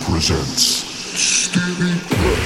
presents. Stevie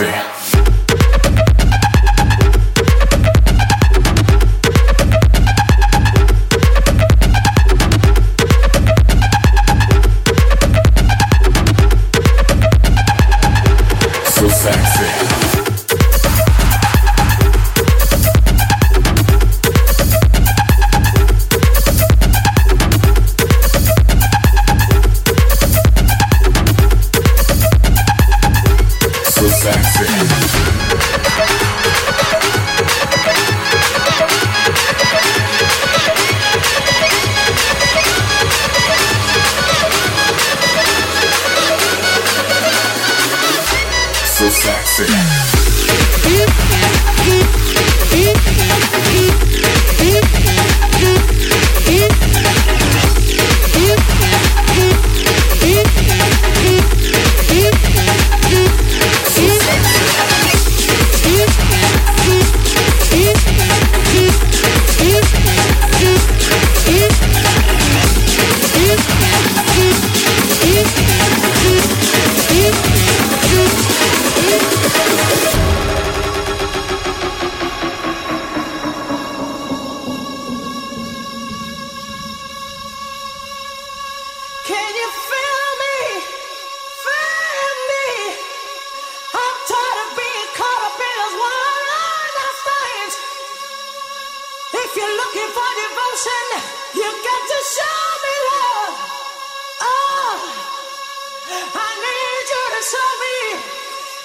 sexy.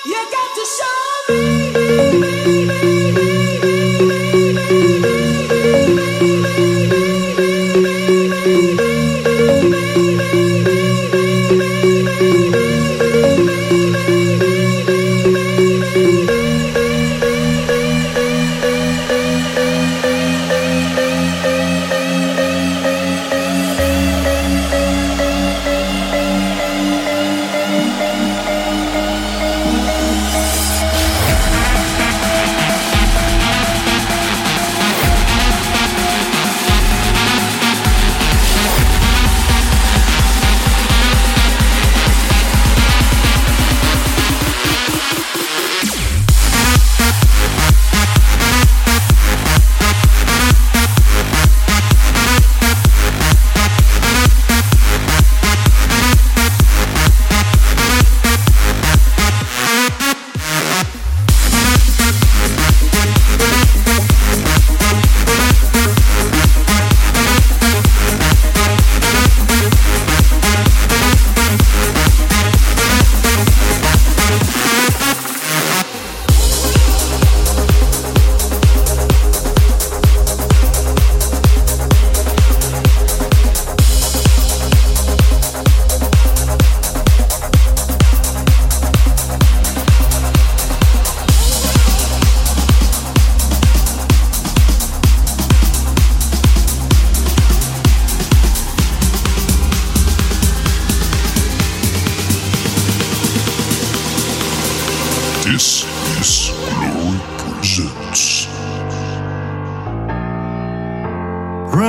You got to show me.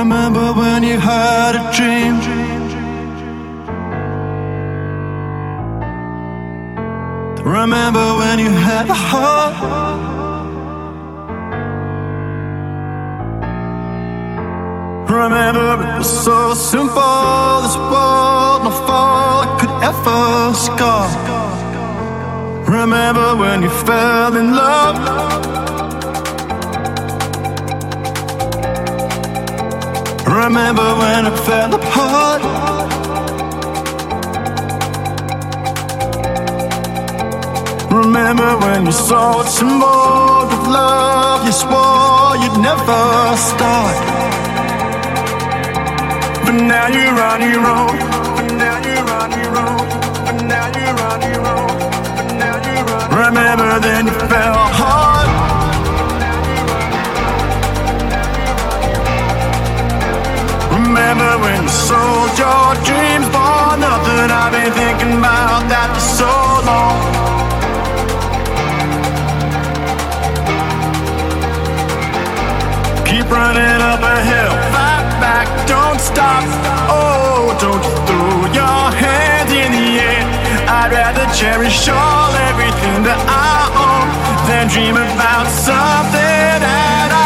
Remember when you had a dream? Remember when you had a heart? Remember it was so simple, this world, no fall could ever scar. Remember when you fell in love? Remember when it fell apart? Remember when you saw it symbol of love? You swore you'd never start. But now you're on your own. But now you're on your own. But now you're on your own. Remember then you fell hard. Remember when you sold your dreams for nothing? I've been thinking about that for so long. Keep running up a hill, fight back, don't stop. Oh, don't you throw your hands in the air. I'd rather cherish all everything that I own than dream about something that I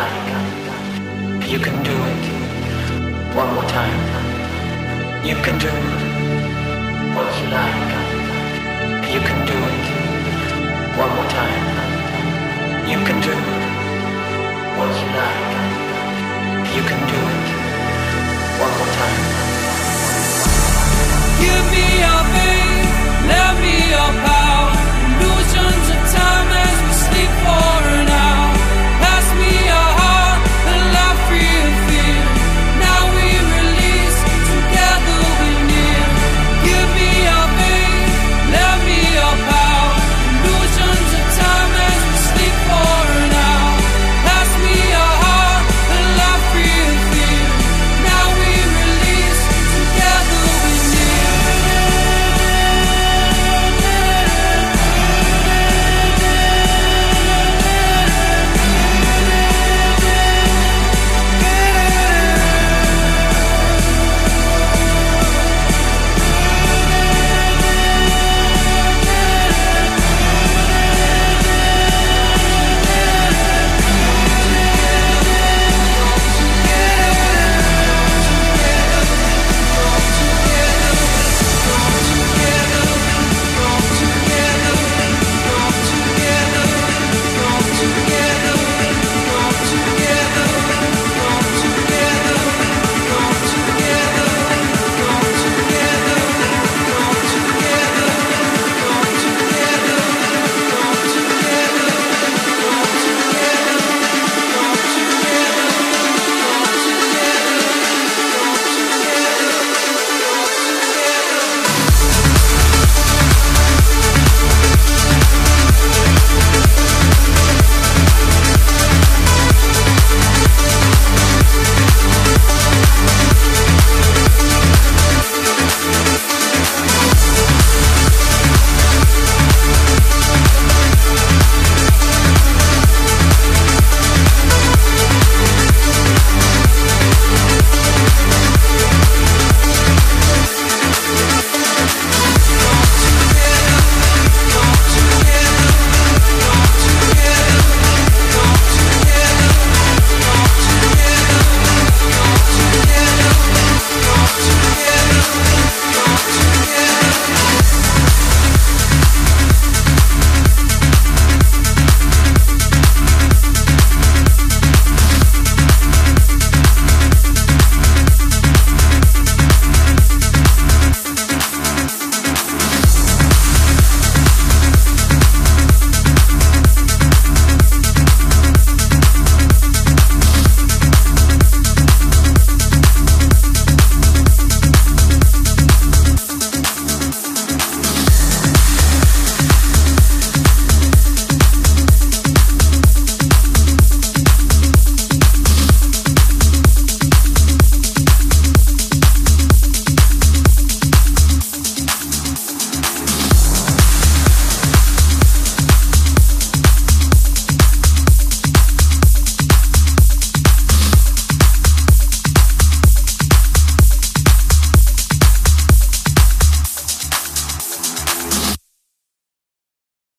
what you can do it one more time. You can do what you like. You can do it one more time. You can do it what you like. You can do it one more time. Give me your